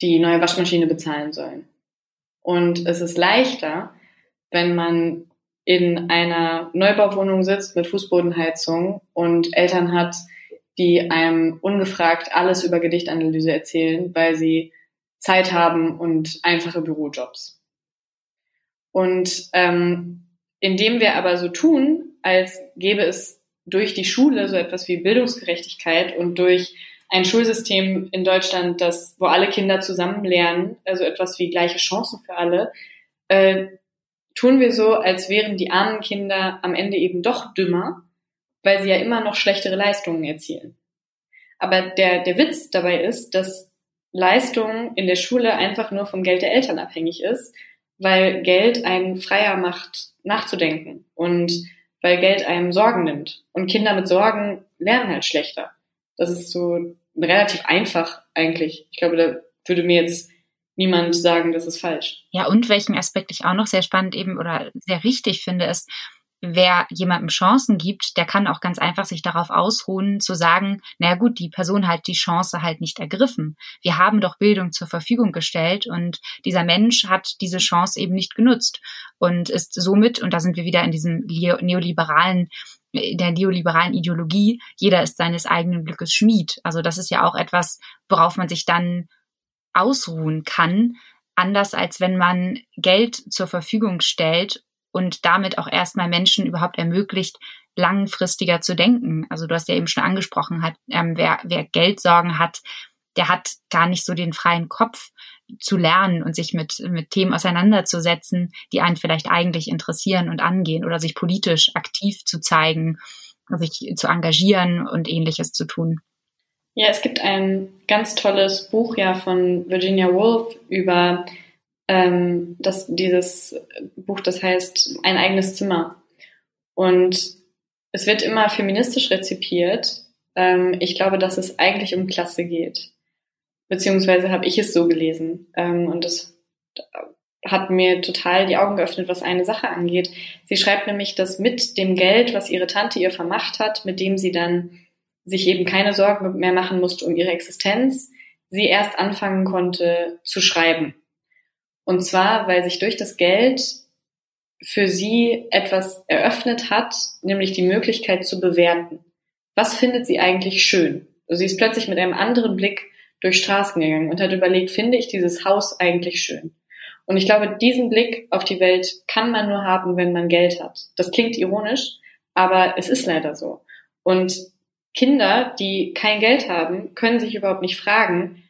die neue Waschmaschine bezahlen sollen. Und es ist leichter, wenn man in einer Neubauwohnung sitzt mit Fußbodenheizung und Eltern hat, die einem ungefragt alles über Gedichtanalyse erzählen, weil sie Zeit haben und einfache Bürojobs. Und ähm, indem wir aber so tun, als gäbe es durch die Schule so etwas wie Bildungsgerechtigkeit und durch ein Schulsystem in Deutschland, das, wo alle Kinder zusammen lernen, also etwas wie gleiche Chancen für alle, äh, tun wir so, als wären die armen Kinder am Ende eben doch dümmer, weil sie ja immer noch schlechtere Leistungen erzielen. Aber der, der Witz dabei ist, dass Leistung in der Schule einfach nur vom Geld der Eltern abhängig ist, weil Geld einen freier macht, nachzudenken und weil Geld einem Sorgen nimmt. Und Kinder mit Sorgen lernen halt schlechter. Das ist so relativ einfach eigentlich. Ich glaube, da würde mir jetzt niemand sagen, das ist falsch. Ja, und welchen Aspekt ich auch noch sehr spannend eben oder sehr richtig finde, ist, wer jemandem Chancen gibt, der kann auch ganz einfach sich darauf ausruhen, zu sagen, naja gut, die Person hat die Chance halt nicht ergriffen. Wir haben doch Bildung zur Verfügung gestellt und dieser Mensch hat diese Chance eben nicht genutzt und ist somit, und da sind wir wieder in diesem neoliberalen der neoliberalen Ideologie, jeder ist seines eigenen Glückes Schmied. Also das ist ja auch etwas, worauf man sich dann ausruhen kann, anders als wenn man Geld zur Verfügung stellt und damit auch erstmal Menschen überhaupt ermöglicht, langfristiger zu denken. Also du hast ja eben schon angesprochen, hat, ähm, wer, wer Geldsorgen hat, der hat gar nicht so den freien Kopf zu lernen und sich mit, mit Themen auseinanderzusetzen, die einen vielleicht eigentlich interessieren und angehen oder sich politisch aktiv zu zeigen, sich zu engagieren und ähnliches zu tun. Ja, es gibt ein ganz tolles Buch ja von Virginia Woolf über ähm, das, dieses Buch, das heißt Ein eigenes Zimmer. Und es wird immer feministisch rezipiert. Ähm, ich glaube, dass es eigentlich um Klasse geht. Beziehungsweise habe ich es so gelesen. Ähm, und das hat mir total die Augen geöffnet, was eine Sache angeht. Sie schreibt nämlich, dass mit dem Geld, was ihre Tante ihr vermacht hat, mit dem sie dann sich eben keine Sorgen mehr machen musste um ihre Existenz, sie erst anfangen konnte zu schreiben. Und zwar, weil sich durch das Geld für sie etwas eröffnet hat, nämlich die Möglichkeit zu bewerten. Was findet sie eigentlich schön? Sie ist plötzlich mit einem anderen Blick durch Straßen gegangen und hat überlegt, finde ich dieses Haus eigentlich schön? Und ich glaube, diesen Blick auf die Welt kann man nur haben, wenn man Geld hat. Das klingt ironisch, aber es ist leider so. Und Kinder, die kein Geld haben, können sich überhaupt nicht fragen,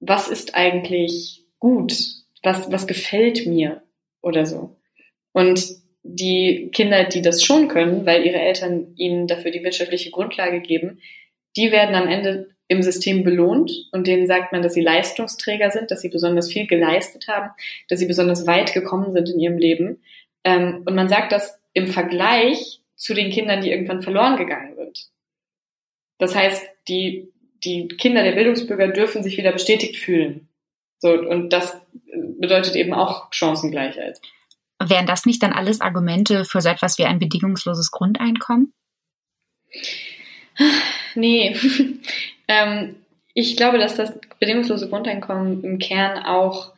was ist eigentlich gut? Was, was gefällt mir? Oder so. Und die Kinder, die das schon können, weil ihre Eltern ihnen dafür die wirtschaftliche Grundlage geben, die werden am Ende im System belohnt und denen sagt man, dass sie Leistungsträger sind, dass sie besonders viel geleistet haben, dass sie besonders weit gekommen sind in ihrem Leben. Ähm, und man sagt das im Vergleich zu den Kindern, die irgendwann verloren gegangen sind. Das heißt, die, die Kinder der Bildungsbürger dürfen sich wieder bestätigt fühlen. So, und das bedeutet eben auch Chancengleichheit. Wären das nicht dann alles Argumente für so etwas wie ein bedingungsloses Grundeinkommen? Nee. <laughs> ähm, ich glaube, dass das bedingungslose Grundeinkommen im Kern auch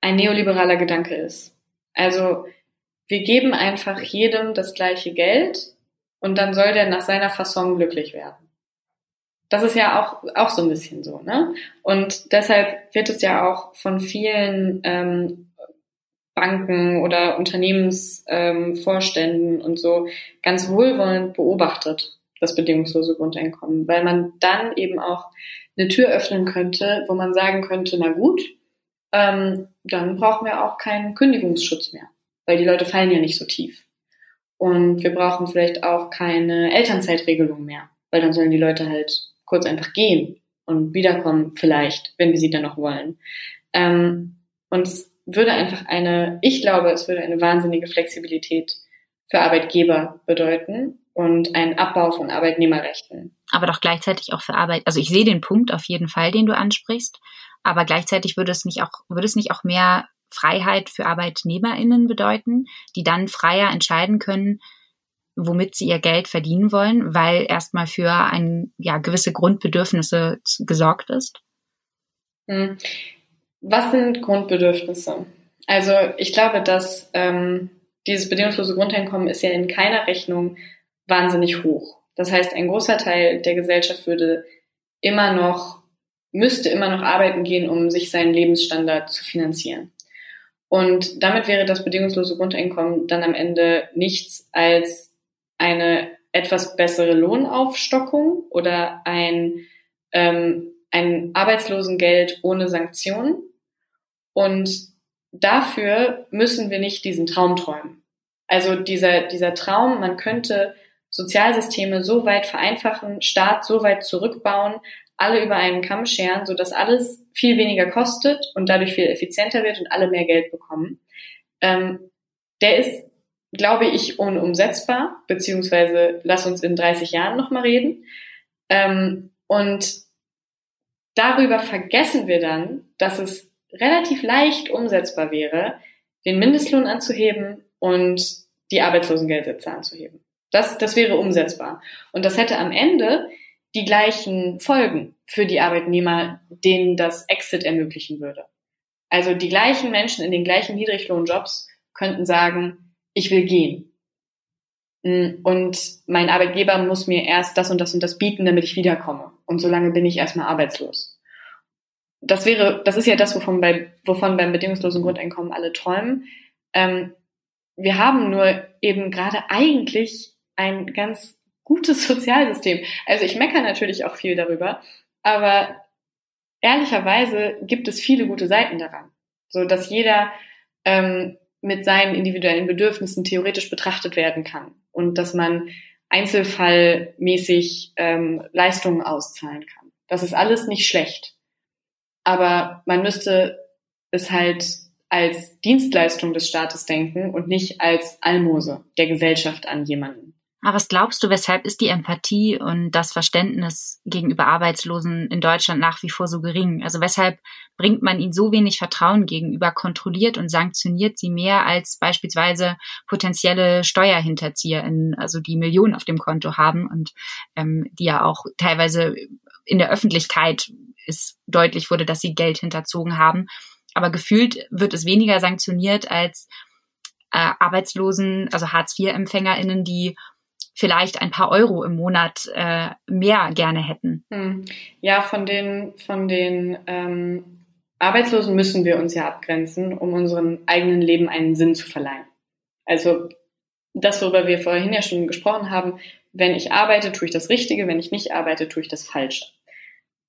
ein neoliberaler Gedanke ist. Also wir geben einfach jedem das gleiche Geld und dann soll der nach seiner Fasson glücklich werden. Das ist ja auch, auch so ein bisschen so, ne? Und deshalb wird es ja auch von vielen ähm, Banken oder Unternehmensvorständen ähm, und so ganz wohlwollend beobachtet, das bedingungslose Grundeinkommen, weil man dann eben auch eine Tür öffnen könnte, wo man sagen könnte, na gut, ähm, dann brauchen wir auch keinen Kündigungsschutz mehr, weil die Leute fallen ja nicht so tief. Und wir brauchen vielleicht auch keine Elternzeitregelung mehr, weil dann sollen die Leute halt kurz einfach gehen und wiederkommen vielleicht, wenn wir sie dann noch wollen. Ähm, und es würde einfach eine, ich glaube, es würde eine wahnsinnige Flexibilität für Arbeitgeber bedeuten und einen Abbau von Arbeitnehmerrechten. Aber doch gleichzeitig auch für Arbeit. Also ich sehe den Punkt auf jeden Fall, den du ansprichst, aber gleichzeitig würde es nicht auch, würde es nicht auch mehr Freiheit für ArbeitnehmerInnen bedeuten, die dann freier entscheiden können, womit sie ihr Geld verdienen wollen, weil erstmal für ein, ja, gewisse Grundbedürfnisse gesorgt ist? Hm. Was sind Grundbedürfnisse? Also ich glaube, dass ähm, dieses bedingungslose Grundeinkommen ist ja in keiner Rechnung wahnsinnig hoch. Das heißt, ein großer Teil der Gesellschaft würde immer noch, müsste immer noch arbeiten gehen, um sich seinen Lebensstandard zu finanzieren. Und damit wäre das bedingungslose Grundeinkommen dann am Ende nichts als eine etwas bessere Lohnaufstockung oder ein, ähm, ein Arbeitslosengeld ohne Sanktionen. Und dafür müssen wir nicht diesen Traum träumen. Also dieser, dieser Traum, man könnte Sozialsysteme so weit vereinfachen, Staat so weit zurückbauen, alle über einen Kamm scheren, sodass alles viel weniger kostet und dadurch viel effizienter wird und alle mehr Geld bekommen. Ähm, der ist glaube ich, unumsetzbar, beziehungsweise lass uns in 30 Jahren nochmal reden. Ähm, und darüber vergessen wir dann, dass es relativ leicht umsetzbar wäre, den Mindestlohn anzuheben und die Arbeitslosengeldsätze anzuheben. Das, das wäre umsetzbar. Und das hätte am Ende die gleichen Folgen für die Arbeitnehmer, denen das Exit ermöglichen würde. Also die gleichen Menschen in den gleichen Niedriglohnjobs könnten sagen, ich will gehen. Mm, und mein Arbeitgeber muss mir erst das und das und das bieten, damit ich wiederkomme. Und solange bin ich erstmal arbeitslos. Das wäre, das ist ja das, wovon, bei, wovon beim bedingungslosen Grundeinkommen alle träumen. Ähm, wir haben nur eben gerade eigentlich ein ganz gutes <laughs> Sozialsystem. Also ich meckere natürlich auch viel darüber, aber ehrlicherweise gibt es viele gute Seiten daran. So dass jeder ähm, mit seinen individuellen Bedürfnissen theoretisch betrachtet werden kann und dass man einzelfallmäßig ähm, Leistungen auszahlen kann. Das ist alles nicht schlecht. Aber man müsste es halt als Dienstleistung des Staates denken und nicht als Almose der Gesellschaft an jemanden. Aber was glaubst du, weshalb ist die Empathie und das Verständnis gegenüber Arbeitslosen in Deutschland nach wie vor so gering? Also weshalb bringt man ihnen so wenig Vertrauen gegenüber, kontrolliert und sanktioniert sie mehr als beispielsweise potenzielle SteuerhinterzieherInnen, also die Millionen auf dem Konto haben und ähm, die ja auch teilweise in der Öffentlichkeit ist deutlich wurde, dass sie Geld hinterzogen haben. Aber gefühlt wird es weniger sanktioniert als äh, Arbeitslosen, also Hartz-IV-EmpfängerInnen, die vielleicht ein paar Euro im Monat äh, mehr gerne hätten. Hm. Ja, von den, von den ähm, Arbeitslosen müssen wir uns ja abgrenzen, um unserem eigenen Leben einen Sinn zu verleihen. Also das, worüber wir vorhin ja schon gesprochen haben, wenn ich arbeite, tue ich das Richtige, wenn ich nicht arbeite, tue ich das Falsche.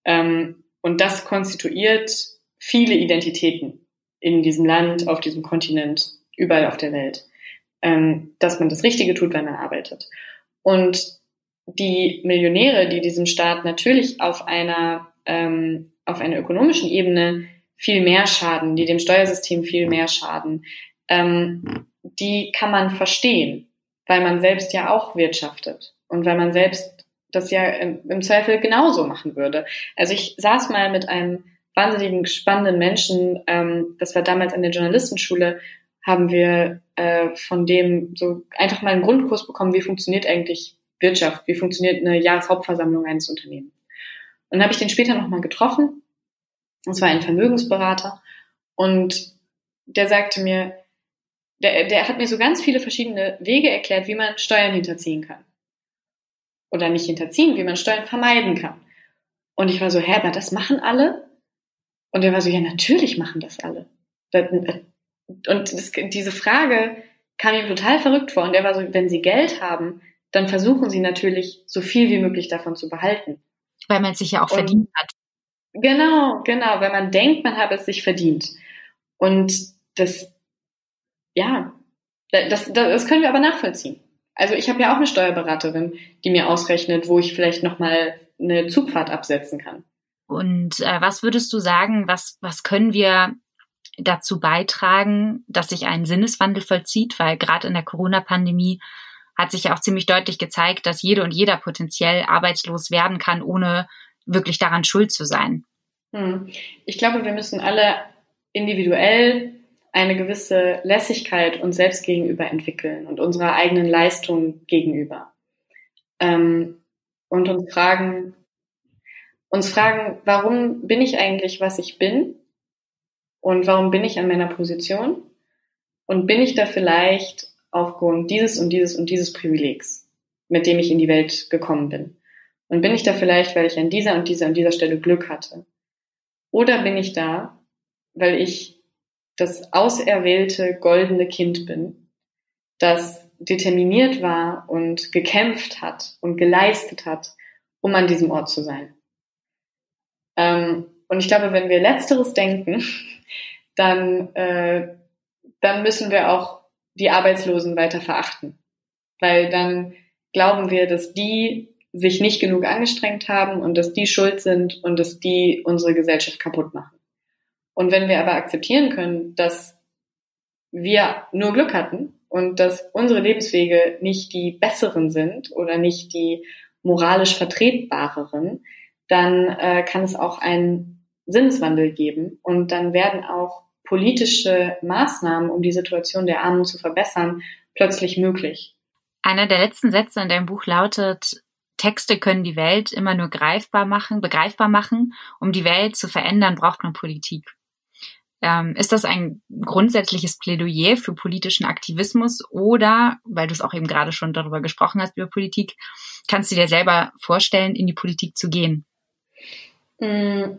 Ähm, und das konstituiert viele Identitäten in diesem Land, auf diesem Kontinent, überall auf der Welt, ähm, dass man das Richtige tut, wenn man arbeitet. Und die Millionäre, die diesem Staat natürlich auf einer, ähm, auf einer ökonomischen Ebene viel mehr schaden, die dem Steuersystem viel mehr schaden, ähm, die kann man verstehen, weil man selbst ja auch wirtschaftet und weil man selbst das ja im, Zweifel genauso machen würde. Also ich saß mal mit einem wahnsinnigen spannenden Menschen, ähm, das war damals an der Journalistenschule, haben wir äh, von dem so einfach mal einen Grundkurs bekommen, wie funktioniert eigentlich Wirtschaft, wie funktioniert eine Jahreshauptversammlung eines Unternehmens. Und dann habe ich den später nochmal getroffen. Das war ein Vermögensberater. Und der sagte mir, der, der hat mir so ganz viele verschiedene Wege erklärt, wie man Steuern hinterziehen kann. Oder nicht hinterziehen, wie man Steuern vermeiden kann. Und ich war so, hä, aber das machen alle? Und er war so, ja, natürlich machen das alle. Und das, diese Frage kam ihm total verrückt vor. Und er war so, wenn sie Geld haben, dann versuchen sie natürlich, so viel wie möglich davon zu behalten. Weil man es sich ja auch und, verdient hat. Genau, genau, weil man denkt, man habe es sich verdient. Und das, ja, das, das, das können wir aber nachvollziehen. Also ich habe ja auch eine Steuerberaterin, die mir ausrechnet, wo ich vielleicht nochmal eine Zugfahrt absetzen kann. Und äh, was würdest du sagen, was, was können wir dazu beitragen, dass sich ein Sinneswandel vollzieht? Weil gerade in der Corona-Pandemie hat sich ja auch ziemlich deutlich gezeigt, dass jede und jeder potenziell arbeitslos werden kann, ohne wirklich daran schuld zu sein. Hm. Ich glaube, wir müssen alle individuell eine gewisse Lässigkeit uns selbst gegenüber entwickeln und unserer eigenen Leistung gegenüber. Ähm, und uns fragen, uns fragen, warum bin ich eigentlich, was ich bin? Und warum bin ich an meiner Position? Und bin ich da vielleicht aufgrund dieses und dieses und dieses Privilegs, mit dem ich in die Welt gekommen bin? Und bin ich da vielleicht, weil ich an dieser und dieser und dieser Stelle Glück hatte? Oder bin ich da, weil ich das auserwählte goldene Kind bin, das determiniert war und gekämpft hat und geleistet hat, um an diesem Ort zu sein? Ähm, und ich glaube, wenn wir letzteres denken, <laughs> dann, äh, dann müssen wir auch die Arbeitslosen weiter verachten. Weil dann glauben wir, dass die sich nicht genug angestrengt haben und dass die schuld sind und dass die unsere Gesellschaft kaputt machen. Und wenn wir aber akzeptieren können, dass wir nur Glück hatten und dass unsere Lebenswege nicht die besseren sind oder nicht die moralisch vertretbareren, dann äh, kann es auch einen Sinneswandel geben und dann werden auch politische Maßnahmen, um die Situation der Armen zu verbessern, plötzlich möglich. Einer der letzten Sätze in deinem Buch lautet, Texte können die Welt immer nur greifbar machen, begreifbar machen. Um die Welt zu verändern, braucht man Politik. Ähm, ist das ein grundsätzliches Plädoyer für politischen Aktivismus oder, weil du es auch eben gerade schon darüber gesprochen hast, über Politik, kannst du dir selber vorstellen, in die Politik zu gehen? Mm,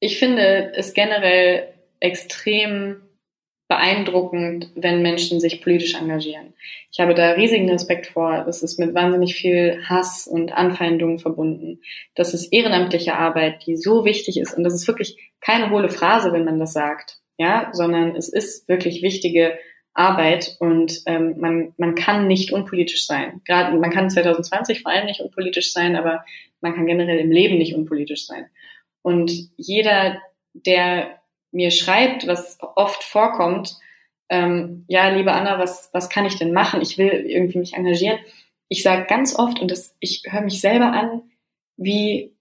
ich finde es generell extrem beeindruckend, wenn Menschen sich politisch engagieren. Ich habe da riesigen Respekt vor. Das ist mit wahnsinnig viel Hass und Anfeindungen verbunden. Das ist ehrenamtliche Arbeit, die so wichtig ist. Und das ist wirklich keine hohle Phrase, wenn man das sagt, ja, sondern es ist wirklich wichtige Arbeit und ähm, man, man kann nicht unpolitisch sein. Gerade man kann 2020 vor allem nicht unpolitisch sein, aber man kann generell im Leben nicht unpolitisch sein. Und jeder, der mir schreibt, was oft vorkommt, ähm, ja, liebe Anna, was, was kann ich denn machen? Ich will irgendwie mich engagieren. Ich sage ganz oft, und das, ich höre mich selber an, wie,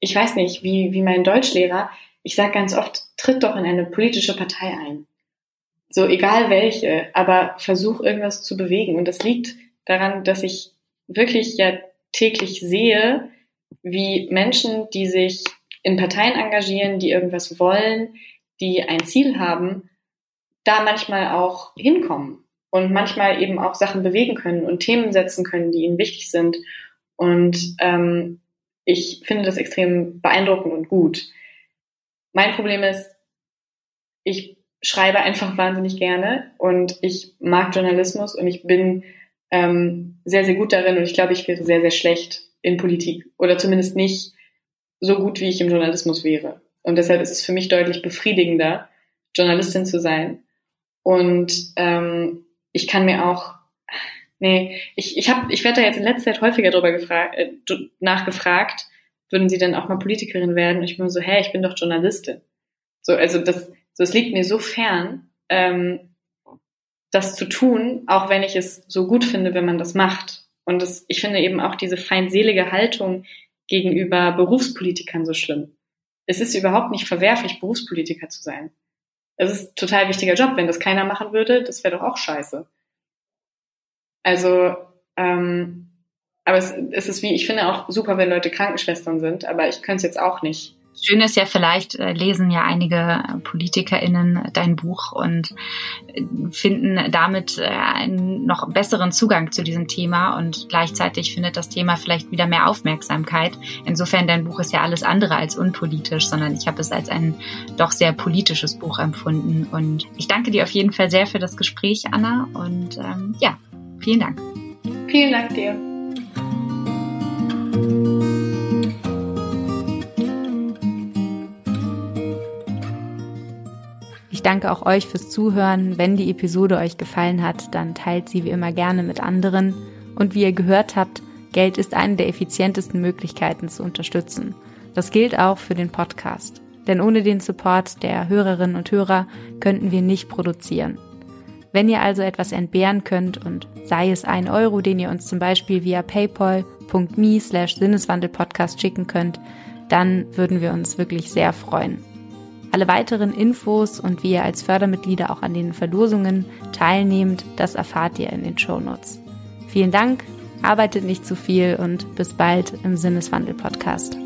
ich weiß nicht, wie, wie mein Deutschlehrer, ich sage ganz oft, tritt doch in eine politische Partei ein. So egal welche, aber versuch irgendwas zu bewegen. Und das liegt daran, dass ich wirklich ja täglich sehe, wie Menschen, die sich in Parteien engagieren, die irgendwas wollen, die ein Ziel haben, da manchmal auch hinkommen und manchmal eben auch Sachen bewegen können und Themen setzen können, die ihnen wichtig sind. Und ähm, ich finde das extrem beeindruckend und gut. Mein Problem ist, ich schreibe einfach wahnsinnig gerne und ich mag Journalismus und ich bin ähm, sehr, sehr gut darin und ich glaube, ich wäre sehr, sehr schlecht in Politik oder zumindest nicht so gut, wie ich im Journalismus wäre. Und deshalb ist es für mich deutlich befriedigender, Journalistin zu sein. Und ähm, ich kann mir auch, nee, ich, ich, hab, ich werde da jetzt in letzter Zeit häufiger drüber gefragt, äh, nachgefragt, würden Sie denn auch mal Politikerin werden? Und ich bin so, hä, ich bin doch Journalistin. So, also das, so, es liegt mir so fern, ähm, das zu tun, auch wenn ich es so gut finde, wenn man das macht. Und das, ich finde eben auch diese feindselige Haltung gegenüber Berufspolitikern so schlimm es ist überhaupt nicht verwerflich, Berufspolitiker zu sein. Es ist ein total wichtiger Job. Wenn das keiner machen würde, das wäre doch auch scheiße. Also, ähm, aber es, es ist wie, ich finde auch super, wenn Leute Krankenschwestern sind, aber ich könnte es jetzt auch nicht. Schön ist ja vielleicht, äh, lesen ja einige PolitikerInnen dein Buch und äh, finden damit äh, einen noch besseren Zugang zu diesem Thema und gleichzeitig findet das Thema vielleicht wieder mehr Aufmerksamkeit. Insofern, dein Buch ist ja alles andere als unpolitisch, sondern ich habe es als ein doch sehr politisches Buch empfunden. Und ich danke dir auf jeden Fall sehr für das Gespräch, Anna. Und ähm, ja, vielen Dank. Vielen Dank dir. Ich danke auch euch fürs Zuhören. Wenn die Episode euch gefallen hat, dann teilt sie wie immer gerne mit anderen. Und wie ihr gehört habt, Geld ist eine der effizientesten Möglichkeiten zu unterstützen. Das gilt auch für den Podcast. Denn ohne den Support der Hörerinnen und Hörer könnten wir nicht produzieren. Wenn ihr also etwas entbehren könnt und sei es ein Euro, den ihr uns zum Beispiel via paypal.me slash Sinneswandelpodcast schicken könnt, dann würden wir uns wirklich sehr freuen. Alle weiteren Infos und wie ihr als Fördermitglieder auch an den Verlosungen teilnehmt, das erfahrt ihr in den Shownotes. Vielen Dank, arbeitet nicht zu viel und bis bald im Sinneswandel-Podcast.